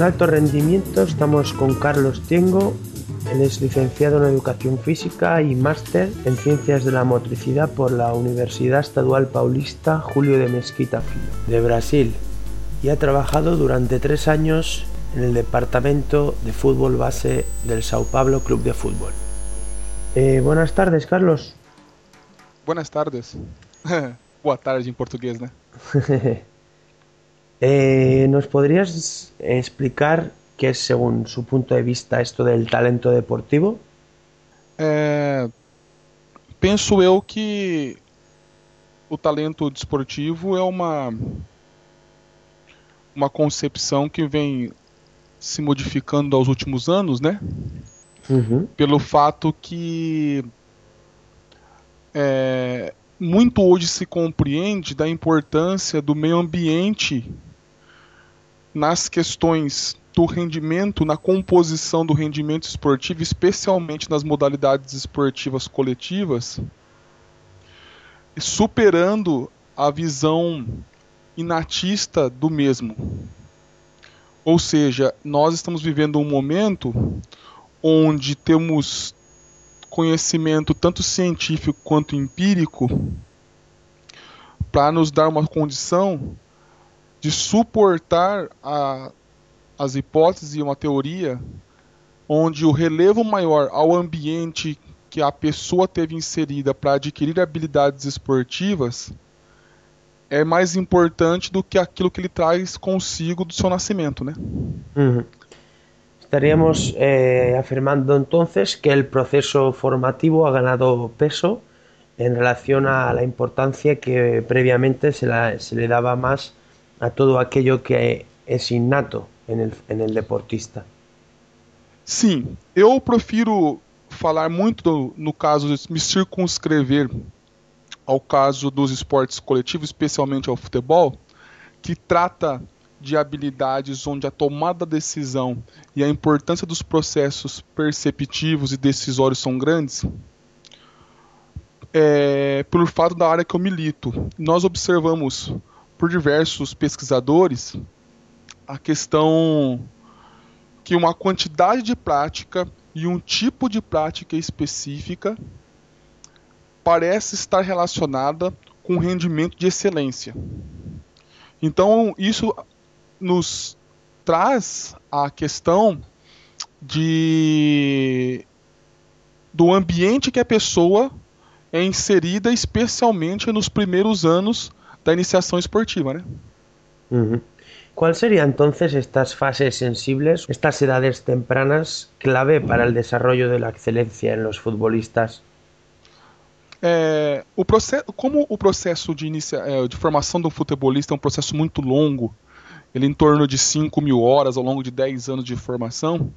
En alto rendimiento estamos con Carlos Tiengo. Él es licenciado en Educación Física y máster en Ciencias de la Motricidad por la Universidad Estadual Paulista Julio de Mesquita Filho, de Brasil, y ha trabajado durante tres años en el departamento de fútbol base del Sao Paulo Club de Fútbol. Eh, buenas tardes, Carlos. Buenas tardes. Boa tarde em português, né? Eh, ¿Nos podrías explicar qué es, según su punto de vista, esto del talento deportivo? É, penso eu que o talento desportivo é uma uma concepção que vem se modificando aos últimos anos, né? Ujú, Pelo fato que é, muito hoje se compreende da importância do meio ambiente nas questões do rendimento, na composição do rendimento esportivo, especialmente nas modalidades esportivas coletivas, superando a visão inatista do mesmo. Ou seja, nós estamos vivendo um momento onde temos conhecimento tanto científico quanto empírico para nos dar uma condição de suportar a- as hipóteses e uma teoria onde o relevo maior ao ambiente que a pessoa teve inserida para adquirir habilidades esportivas é mais importante do que aquilo que ele traz consigo do seu nascimento, né? ujú. Estaríamos eh, afirmando entonces que el proceso formativo ha ganado peso en relación a la importancia que previamente se, la- se le daba más a todo aquello que es innato en el, en el deportista. Sim, eu prefiro falar muito no caso de me circunscrever ao caso dos esportes coletivos, especialmente ao futebol, que trata de habilidades onde a tomada da decisão e a importância dos processos perceptivos e decisórios são grandes. É, pelo fato da área que eu milito, nós observamos por diversos pesquisadores a questão que uma quantidade de prática e um tipo de prática específica parece estar relacionada com rendimento de excelência. Então, isso nos traz a questão de do ambiente que a pessoa é inserida, especialmente nos primeiros anos da iniciação esportiva, né? Ujú. ¿Cuál sería entonces estas fases sensibles, estas edades tempranas clave para el desarrollo de la excelencia en los futbolistas? É, o processo, como o processo de, inicia, é, de formação um futebolista é um processo muito longo, ele é em torno de 5 mil horas ao longo de 10 anos de formação,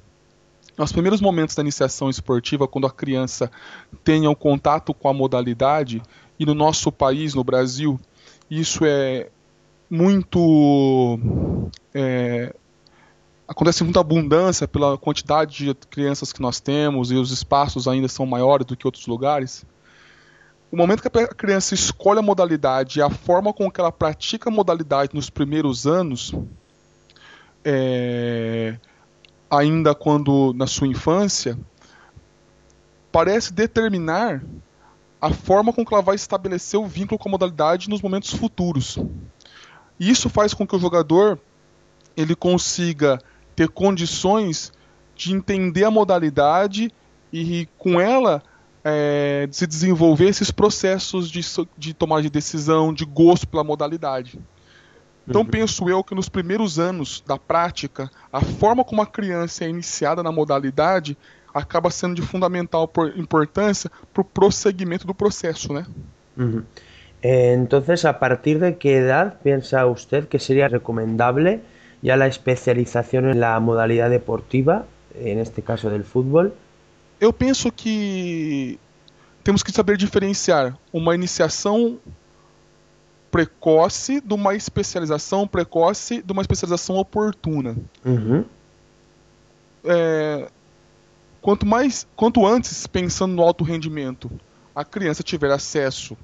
nos primeiros momentos da iniciação esportiva, quando a criança tenha o contato com a modalidade, e no nosso país, no Brasil, isso é muito. é, acontece muita abundância pela quantidade de crianças que nós temos e os espaços ainda são maiores do que outros lugares. O momento que a criança escolhe a modalidade e a forma com que ela pratica a modalidade nos primeiros anos, é, ainda quando na sua infância, parece determinar a forma com que ela vai estabelecer o vínculo com a modalidade nos momentos futuros. E isso faz com que o jogador ele consiga ter condições de entender a modalidade e com ela é, se desenvolver esses processos de, de tomada de decisão, de gosto pela modalidade. Então penso eu que nos primeiros anos da prática, a forma como a criança é iniciada na modalidade acaba sendo de fundamental por- importância para o prosseguimento do processo, né? Ujú. Entonces, ¿a partir de qué edad piensa usted que sería recomendable ya la especialización en la modalidad deportiva, en este caso del fútbol? Eu penso que temos que saber diferenciar uma iniciação precoce de uma especialização precoce de uma especialização oportuna. Uhum. É, quanto mais, quanto antes, pensando no alto rendimento, a criança tiver acesso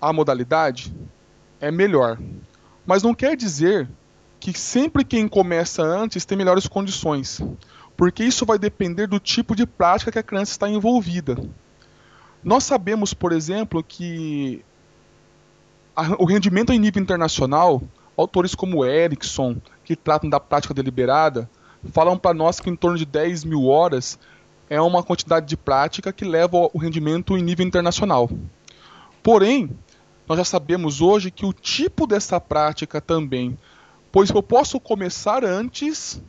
à modalidade, é melhor. Mas não quer dizer que sempre quem começa antes tem melhores condições, porque isso vai depender do tipo de prática que a criança está envolvida. Nós sabemos, por exemplo, que a, o rendimento em nível internacional, autores como Erickson, que tratam da prática deliberada, falam para nós que em torno de 10 mil horas é uma quantidade de prática que leva o rendimento em nível internacional. Porém, nós já sabemos hoje que o tipo dessa prática também, pois eu posso começar antes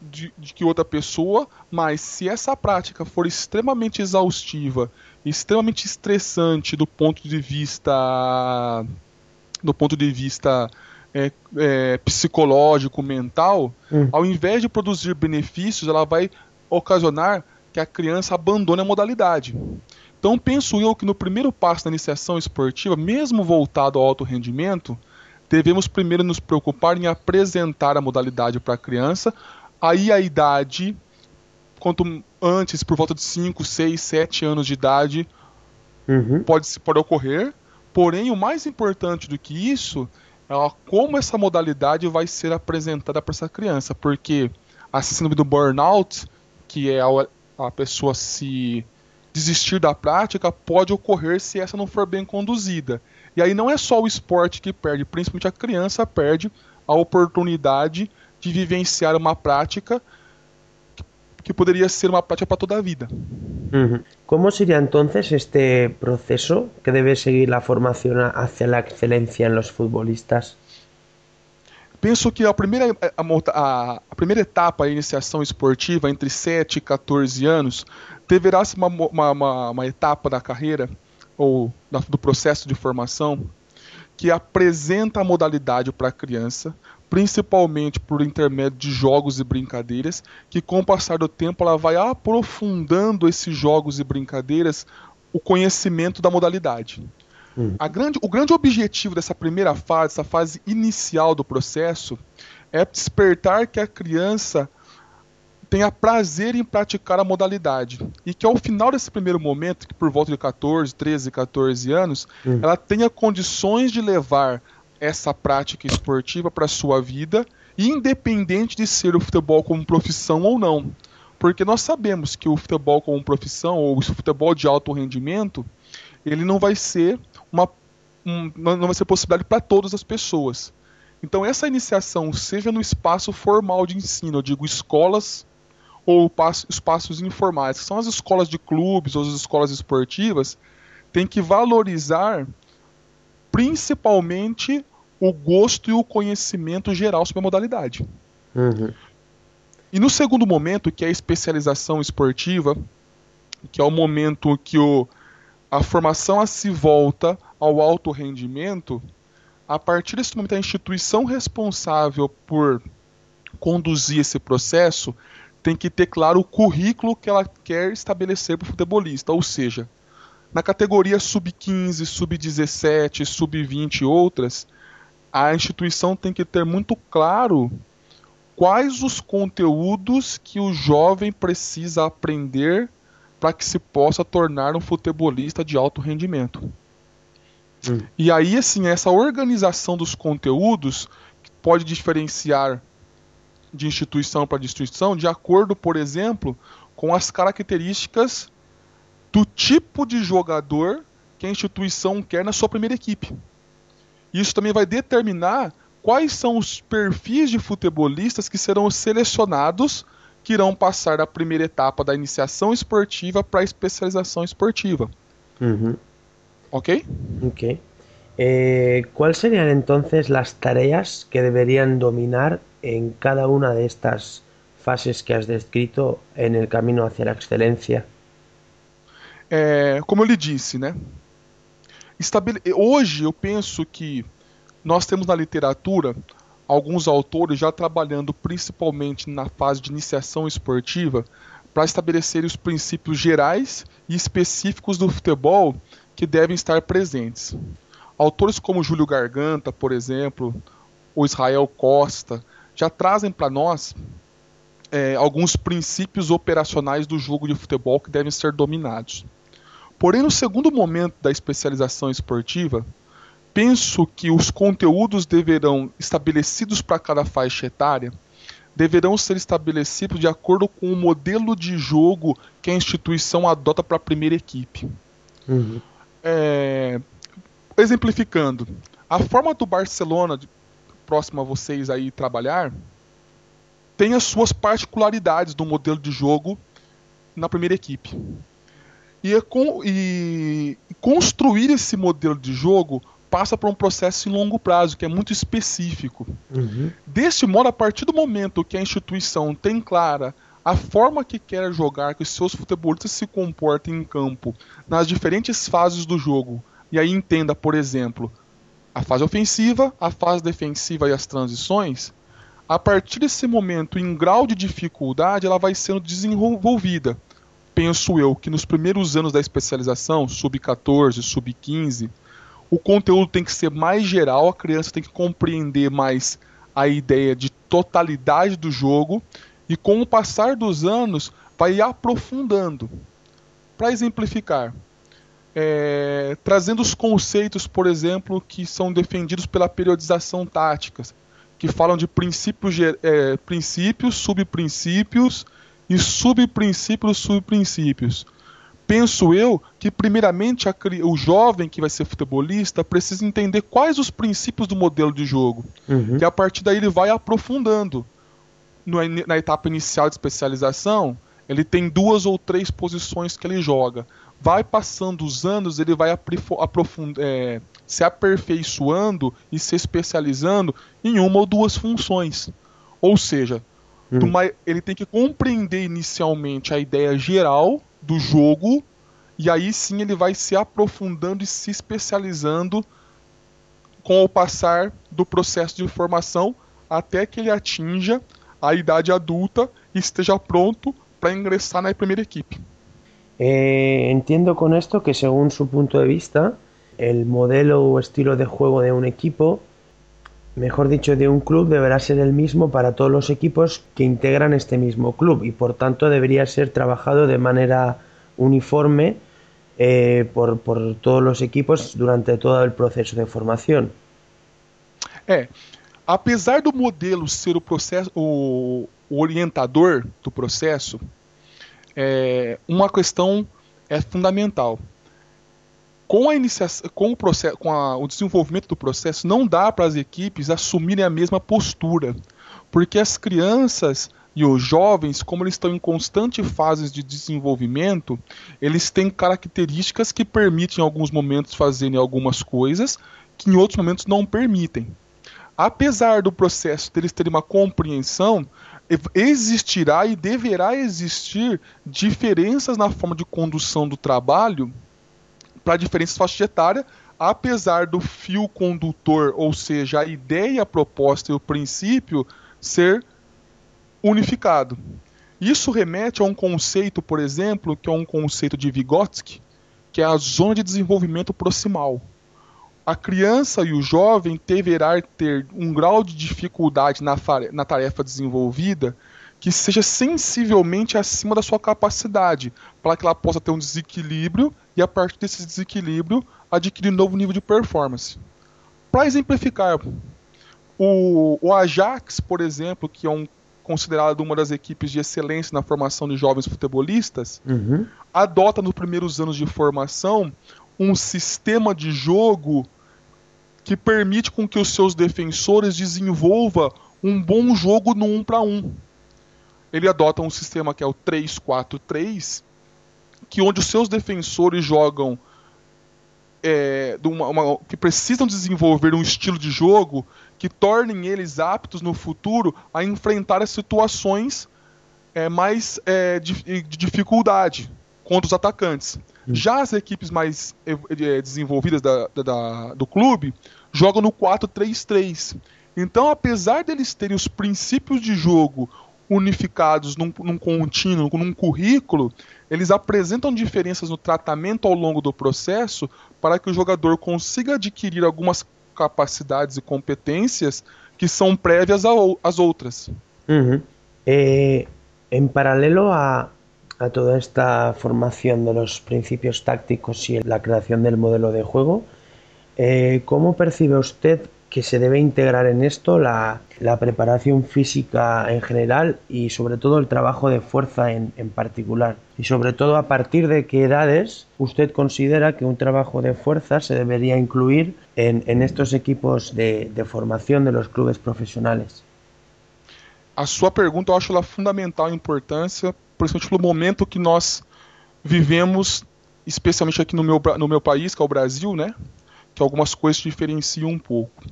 de, de, que outra pessoa, mas se essa prática for extremamente exaustiva, extremamente estressante do ponto de vista do ponto de vista é, é, psicológico, mental, hum. ao invés de produzir benefícios, ela vai ocasionar que a criança abandone a modalidade. Então penso eu que no primeiro passo da iniciação esportiva, mesmo voltado ao alto rendimento, devemos primeiro nos preocupar em apresentar a modalidade para a criança, aí a idade, quanto antes, por volta de 5, 6, 7 anos de idade, uhum. pode, pode ocorrer. Porém, o mais importante do que isso é como essa modalidade vai ser apresentada para essa criança, porque a síndrome do burnout, que é a, a pessoa se desistir da prática, pode ocorrer se essa não for bem conduzida. E aí não é só o esporte que perde, principalmente a criança perde a oportunidade de vivenciar uma prática que poderia ser uma prática para toda a vida. Uh ¿Cómo sería entonces este proceso que debe seguir la formación hacia la excelencia en los futbolistas? Penso que a primeira, a, a primeira etapa da iniciação esportiva, entre 7 e 14 anos, deverá ser uma, uma, uma, uma etapa da carreira ou da, do processo de formação que apresenta a modalidade para a criança, principalmente por intermédio de jogos e brincadeiras, que com o passar do tempo ela vai aprofundando esses jogos e brincadeiras o conhecimento da modalidade. Hum. Grande, o grande objetivo dessa primeira fase, essa fase inicial do processo, é despertar que a criança tenha prazer em praticar a modalidade. E que ao final desse primeiro momento, que por volta de 14, 13, 14 anos, hum. ela tenha condições de levar essa prática esportiva para a sua vida, independente de ser o futebol como profissão ou não. Porque nós sabemos que o futebol como profissão, ou o futebol de alto rendimento, ele não vai ser uma um, não vai ser possibilidade para todas as pessoas. Então essa iniciação, seja no espaço formal de ensino, eu digo escolas ou espaços informais, que são as escolas de clubes ou as escolas esportivas, tem que valorizar principalmente o gosto e o conhecimento geral sobre a modalidade. Uhum. E no segundo momento, que é a especialização esportiva, que é o momento que o, a formação se volta ao alto rendimento, a partir desse momento a instituição responsável por conduzir esse processo tem que ter claro o currículo que ela quer estabelecer para o futebolista, ou seja, na categoria sub-15, sub-17, sub-20 e outras, a instituição tem que ter muito claro quais os conteúdos que o jovem precisa aprender para que se possa tornar um futebolista de alto rendimento. Hum. E aí, assim, essa organização dos conteúdos pode diferenciar de instituição para instituição de acordo, por exemplo, com as características do tipo de jogador que a instituição quer na sua primeira equipe. Isso também vai determinar quais são os perfis de futebolistas que serão selecionados que irão passar da primeira etapa da iniciação esportiva para a especialização esportiva. Uhum. ¿Ok? Ok. Eh, ¿Cuáles serían entonces las tareas que deberían dominar en cada una de estas fases que has descrito en el camino hacia la excelencia? É, como eu lhe disse, né? Hoje eu penso que nós temos na literatura alguns autores já trabalhando principalmente na fase de iniciação esportiva para estabelecer os princípios gerais e específicos do futebol que devem estar presentes. Autores como Júlio Garganta, por exemplo, ou Israel Costa, já trazem para nós é, alguns princípios operacionais do jogo de futebol que devem ser dominados. Porém, no segundo momento da especialização esportiva, penso que os conteúdos deverão, estabelecidos para cada faixa etária, deverão ser estabelecidos de acordo com o modelo de jogo que a instituição adota para a primeira equipe. Uhum. É, exemplificando, a forma do Barcelona, próximo a vocês aí trabalhar, tem as suas particularidades do modelo de jogo na primeira equipe. E, é com, e construir esse modelo de jogo passa por um processo em longo prazo, que é muito específico. Uhum. Deste modo, a partir do momento que a instituição tem clara a forma que quer jogar, que os seus futebolistas se comportem em campo, nas diferentes fases do jogo, e aí entenda, por exemplo, a fase ofensiva, a fase defensiva e as transições, a partir desse momento, em grau de dificuldade, ela vai sendo desenvolvida. Penso eu que nos primeiros anos da especialização, sub-14, sub-15, o conteúdo tem que ser mais geral, a criança tem que compreender mais a ideia de totalidade do jogo e com o passar dos anos vai aprofundando. Para exemplificar, é, trazendo os conceitos, por exemplo, que são defendidos pela periodização tática, que falam de princípios, é, princípios subprincípios e subprincípios subprincípios penso eu que, primeiramente, a, o jovem que vai ser futebolista precisa entender quais os princípios do modelo de jogo. Uhum. E a partir daí ele vai aprofundando. No, na etapa inicial de especialização, ele tem duas ou três posições que ele joga. Vai passando os anos, ele vai é, se aperfeiçoando e se especializando em uma ou duas funções. Ou seja, uhum. uma, ele tem que compreender inicialmente a ideia geral do jogo, e aí sim ele vai se aprofundando e se especializando com o passar do processo de formação até que ele atinja a idade adulta e esteja pronto para ingressar na primeira equipe. Eh, entiendo con esto que según su punto de vista, el modelo o estilo de juego de un equipo, mejor dicho, de un club, deberá ser el mismo para todos los equipos que integran este mismo club y por tanto debería ser trabajado de manera uniforme eh, por, por, todos los equipos durante todo el proceso de formación. É, apesar do modelo ser o processo, o, orientador do processo, é, uma questão é fundamental. Com, a iniciação, com, o, processo, com a, o desenvolvimento do processo, não dá para as equipes assumirem a mesma postura, porque as crianças e os jovens, como eles estão em constante fases de desenvolvimento, eles têm características que permitem em alguns momentos fazerem algumas coisas que em outros momentos não permitem. Apesar do processo deles terem uma compreensão, existirá e deverá existir diferenças na forma de condução do trabalho para diferentes faixas etárias, apesar do fio condutor, ou seja, a ideia, a proposta e o princípio ser unificado. Isso remete a um conceito, por exemplo, que é um conceito de Vygotsky, que é a zona de desenvolvimento proximal. A criança e o jovem deverá ter um grau de dificuldade na, na tarefa desenvolvida que seja sensivelmente acima da sua capacidade, para que ela possa ter um desequilíbrio e, a partir desse desequilíbrio, adquirir um novo nível de performance. Para exemplificar, o, o Ajax, por exemplo, que é um considerada uma das equipes de excelência na formação de jovens futebolistas, uhum. adota nos primeiros anos de formação um sistema de jogo que permite com que os seus defensores desenvolva um bom jogo no 1 para 1. Ele adota um sistema que é o 3-4-3, que onde os seus defensores jogam é, uma, uma, que precisam desenvolver um estilo de jogo que tornem eles aptos no futuro a enfrentar as situações é, mais é, de, de, dificuldade contra os atacantes. Já as equipes mais eh, desenvolvidas da, da, do clube jogam no 4-3-3. Então, apesar deles terem os princípios de jogo unificados num, num contínuo, num currículo, eles apresentam diferenças no tratamento ao longo do processo para que o jogador consiga adquirir algumas capacidades e competências que son previas a, las otras. Eh, en paralelo a, toda esta formación de los principios tácticos y la creación del modelo de juego, eh, ¿cómo percibe usted que se debe integrar en esto la, preparación física en general y sobre todo el trabajo de fuerza en, particular. Y sobre todo a partir de qué edades usted considera que un trabajo de fuerza se debería incluir en, estos equipos de, formación de los clubes profesionales. A sua pergunta eu acho ela fundamental importância, principalmente pelo momento que nós vivemos, especialmente aqui no meu país, que é o Brasil, né? Que algumas coisas diferenciam um pouco.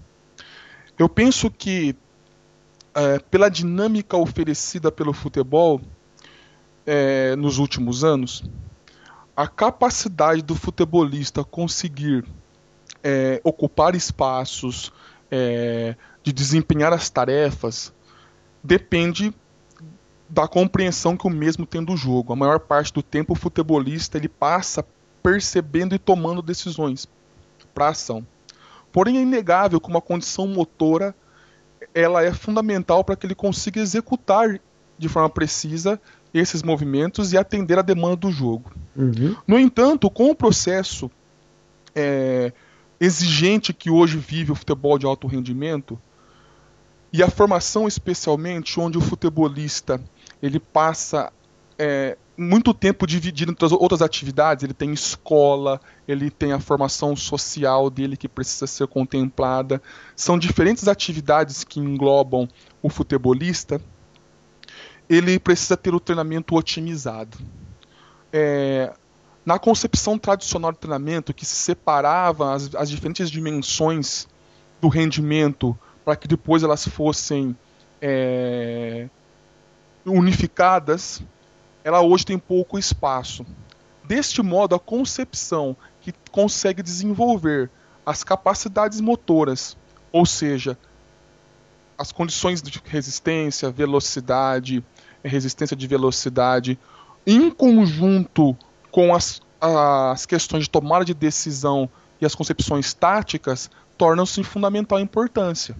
Eu penso que, é, pela dinâmica oferecida pelo futebol é, nos últimos anos, a capacidade do futebolista conseguir é, ocupar espaços, é, de desempenhar as tarefas, depende da compreensão que o mesmo tem do jogo. A maior parte do tempo o futebolista ele passa percebendo e tomando decisões para ação. Porém, é inegável que uma condição motora ela é fundamental para que ele consiga executar de forma precisa esses movimentos e atender a demanda do jogo. Uhum. No entanto, com o processo é, exigente que hoje vive o futebol de alto rendimento e a formação especialmente onde o futebolista ele passa é, muito tempo dividido entre as outras atividades. Ele tem escola, ele tem a formação social dele que precisa ser contemplada. São diferentes atividades que englobam o futebolista. Ele precisa ter o treinamento otimizado. É, na concepção tradicional do treinamento, que se separava as, as diferentes dimensões do rendimento para que depois elas fossem é, unificadas, ela hoje tem pouco espaço. Deste modo, a concepção que consegue desenvolver as capacidades motoras, ou seja, as condições de resistência, velocidade, resistência de velocidade, em conjunto com as, as questões de tomada de decisão e as concepções táticas, tornam-se de fundamental importância.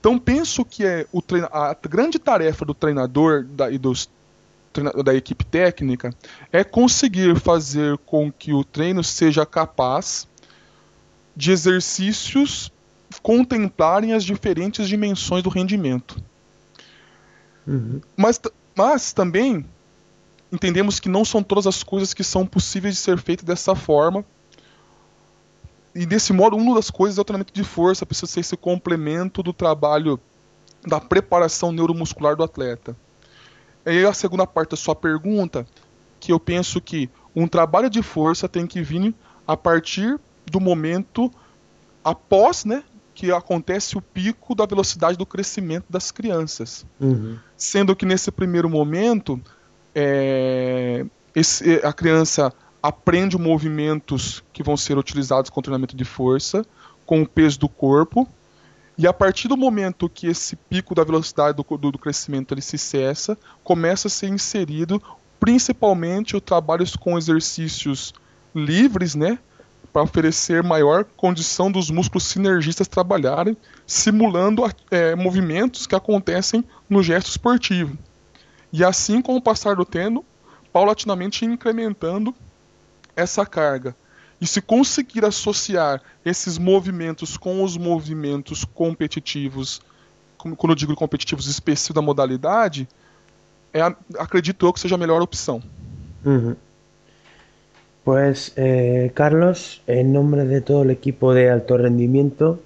Então penso que é a grande tarefa do treinador da, e dos da equipe técnica é conseguir fazer com que o treino seja capaz de exercícios contemplarem as diferentes dimensões do rendimento. Uhum. Mas, mas também entendemos que não são todas as coisas que são possíveis de ser feitas dessa forma. E desse modo, uma das coisas é o treinamento de força, precisa ser esse complemento do trabalho da preparação neuromuscular do atleta. E a segunda parte da sua pergunta, que eu penso que um trabalho de força tem que vir a partir do momento após, né, que acontece o pico da velocidade do crescimento das crianças. Uhum. Sendo que nesse primeiro momento, é, esse, a criança aprende movimentos que vão ser utilizados com treinamento de força, com o peso do corpo, e a partir do momento que esse pico da velocidade do, do, do crescimento ele se cessa, começa a ser inserido principalmente o trabalho com exercícios livres, né? Para oferecer maior condição dos músculos sinergistas trabalharem, simulando é, movimentos que acontecem no gesto esportivo. E assim, com o passar do tempo, paulatinamente incrementando essa carga. E se conseguir associar esses movimentos com os movimentos competitivos, quando eu digo competitivos específicos da modalidade, é, acredito eu que seja a melhor opção. Uhum. Pues, eh, Carlos, en nombre de todo el equipo de alto rendimiento,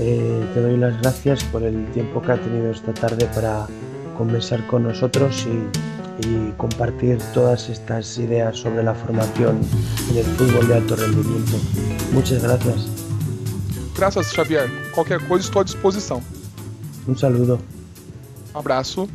eh, te doy las gracias por el tiempo que ha tenido esta tarde para conversar con nosotros y y compartir todas estas ideas sobre la formación en el fútbol de alto rendimiento. Muchas gracias. Gracias, Xavier. Cualquier cosa estoy a disposición. Un saludo. Un abrazo.